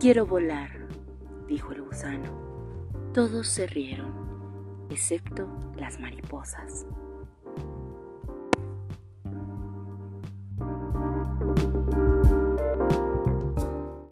Quiero volar, dijo el gusano. Todos se rieron, excepto las mariposas.